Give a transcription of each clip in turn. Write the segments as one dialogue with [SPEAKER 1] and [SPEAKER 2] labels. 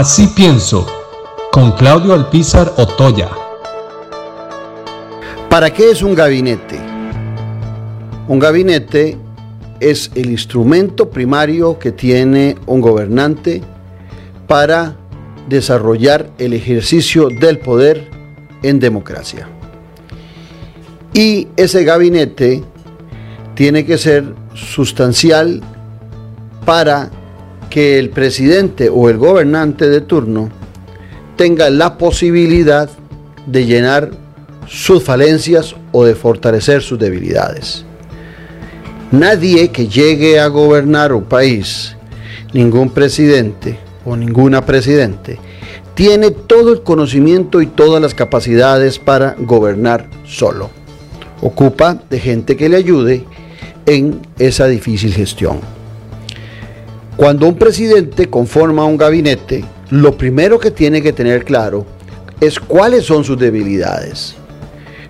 [SPEAKER 1] Así pienso, con Claudio Alpizar Otoya.
[SPEAKER 2] ¿Para qué es un gabinete? Un gabinete es el instrumento primario que tiene un gobernante para desarrollar el ejercicio del poder en democracia. Y ese gabinete tiene que ser sustancial para que el presidente o el gobernante de turno tenga la posibilidad de llenar sus falencias o de fortalecer sus debilidades. Nadie que llegue a gobernar un país, ningún presidente o ninguna presidente, tiene todo el conocimiento y todas las capacidades para gobernar solo. Ocupa de gente que le ayude en esa difícil gestión. Cuando un presidente conforma un gabinete, lo primero que tiene que tener claro es cuáles son sus debilidades.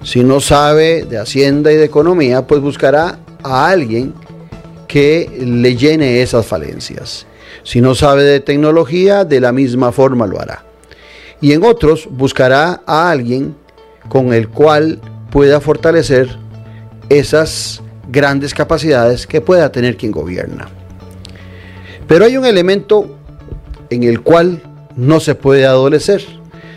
[SPEAKER 2] Si no sabe de Hacienda y de Economía, pues buscará a alguien que le llene esas falencias. Si no sabe de tecnología, de la misma forma lo hará. Y en otros buscará a alguien con el cual pueda fortalecer esas grandes capacidades que pueda tener quien gobierna. Pero hay un elemento en el cual no se puede adolecer.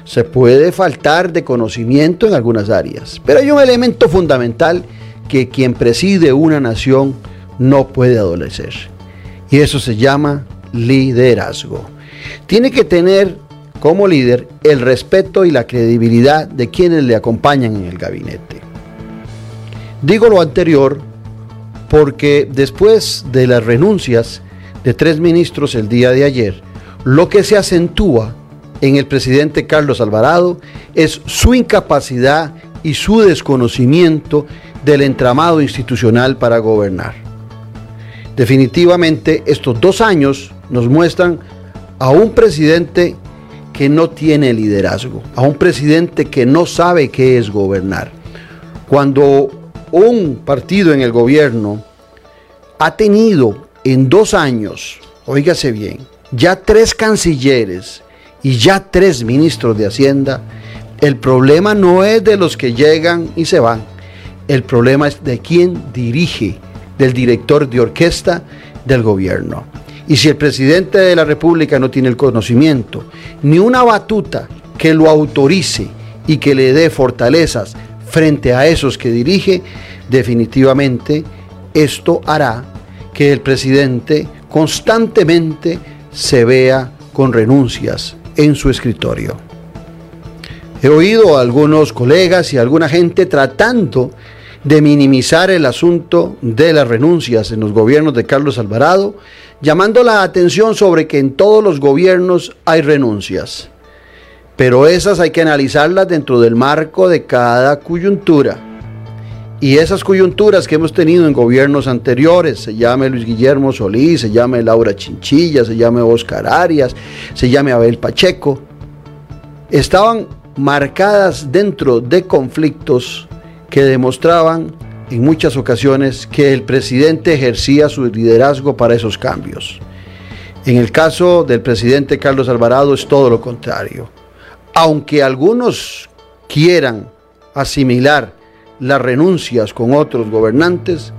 [SPEAKER 2] Se puede faltar de conocimiento en algunas áreas. Pero hay un elemento fundamental que quien preside una nación no puede adolecer. Y eso se llama liderazgo. Tiene que tener como líder el respeto y la credibilidad de quienes le acompañan en el gabinete. Digo lo anterior porque después de las renuncias de tres ministros el día de ayer, lo que se acentúa en el presidente Carlos Alvarado es su incapacidad y su desconocimiento del entramado institucional para gobernar. Definitivamente estos dos años nos muestran a un presidente que no tiene liderazgo, a un presidente que no sabe qué es gobernar. Cuando un partido en el gobierno ha tenido en dos años, oígase bien, ya tres cancilleres y ya tres ministros de Hacienda, el problema no es de los que llegan y se van, el problema es de quién dirige, del director de orquesta del gobierno. Y si el presidente de la República no tiene el conocimiento, ni una batuta que lo autorice y que le dé fortalezas frente a esos que dirige, definitivamente esto hará que el presidente constantemente se vea con renuncias en su escritorio. He oído a algunos colegas y a alguna gente tratando de minimizar el asunto de las renuncias en los gobiernos de Carlos Alvarado, llamando la atención sobre que en todos los gobiernos hay renuncias. Pero esas hay que analizarlas dentro del marco de cada coyuntura y esas coyunturas que hemos tenido en gobiernos anteriores, se llame Luis Guillermo Solís, se llame Laura Chinchilla, se llame Oscar Arias, se llame Abel Pacheco, estaban marcadas dentro de conflictos que demostraban en muchas ocasiones que el presidente ejercía su liderazgo para esos cambios. En el caso del presidente Carlos Alvarado es todo lo contrario. Aunque algunos quieran asimilar las renuncias con otros gobernantes,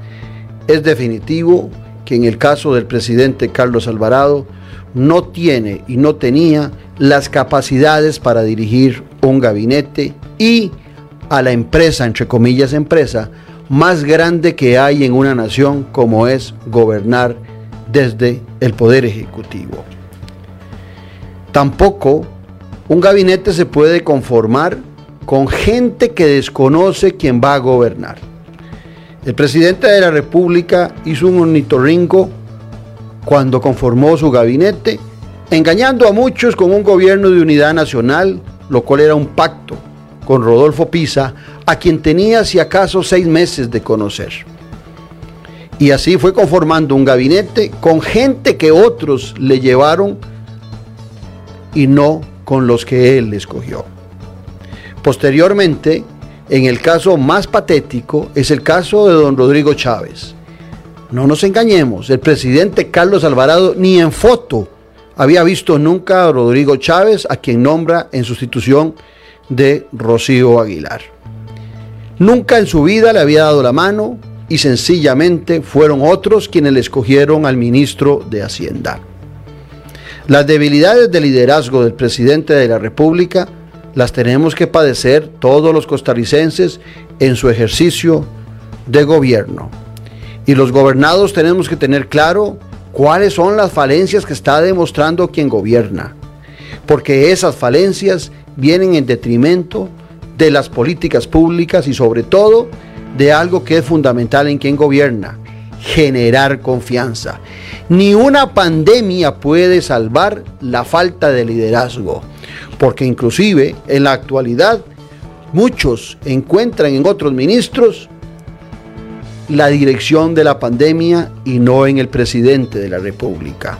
[SPEAKER 2] es definitivo que en el caso del presidente Carlos Alvarado no tiene y no tenía las capacidades para dirigir un gabinete y a la empresa, entre comillas empresa, más grande que hay en una nación como es gobernar desde el Poder Ejecutivo. Tampoco un gabinete se puede conformar con gente que desconoce quién va a gobernar. El presidente de la República hizo un ornitorrinco cuando conformó su gabinete, engañando a muchos con un gobierno de unidad nacional, lo cual era un pacto con Rodolfo Pisa, a quien tenía si acaso seis meses de conocer. Y así fue conformando un gabinete con gente que otros le llevaron y no con los que él escogió. Posteriormente, en el caso más patético, es el caso de don Rodrigo Chávez. No nos engañemos, el presidente Carlos Alvarado ni en foto había visto nunca a Rodrigo Chávez, a quien nombra en sustitución de Rocío Aguilar. Nunca en su vida le había dado la mano y sencillamente fueron otros quienes le escogieron al ministro de Hacienda. Las debilidades de liderazgo del presidente de la República las tenemos que padecer todos los costarricenses en su ejercicio de gobierno. Y los gobernados tenemos que tener claro cuáles son las falencias que está demostrando quien gobierna. Porque esas falencias vienen en detrimento de las políticas públicas y sobre todo de algo que es fundamental en quien gobierna, generar confianza. Ni una pandemia puede salvar la falta de liderazgo, porque inclusive en la actualidad muchos encuentran en otros ministros la dirección de la pandemia y no en el presidente de la República.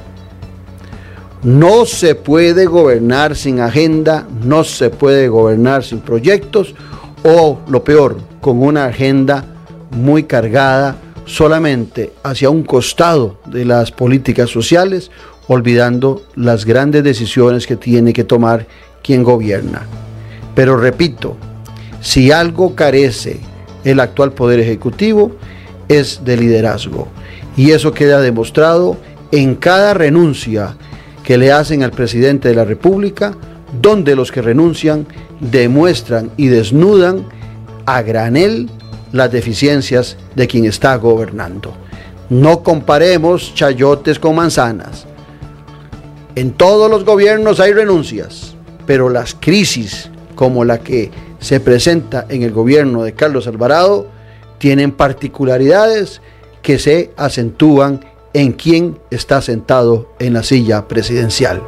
[SPEAKER 2] No se puede gobernar sin agenda, no se puede gobernar sin proyectos o, lo peor, con una agenda muy cargada solamente hacia un costado de las políticas sociales, olvidando las grandes decisiones que tiene que tomar quien gobierna. Pero repito, si algo carece el actual Poder Ejecutivo es de liderazgo. Y eso queda demostrado en cada renuncia que le hacen al presidente de la República, donde los que renuncian demuestran y desnudan a granel las deficiencias de quien está gobernando. No comparemos chayotes con manzanas. En todos los gobiernos hay renuncias, pero las crisis como la que se presenta en el gobierno de Carlos Alvarado tienen particularidades que se acentúan en quien está sentado en la silla presidencial.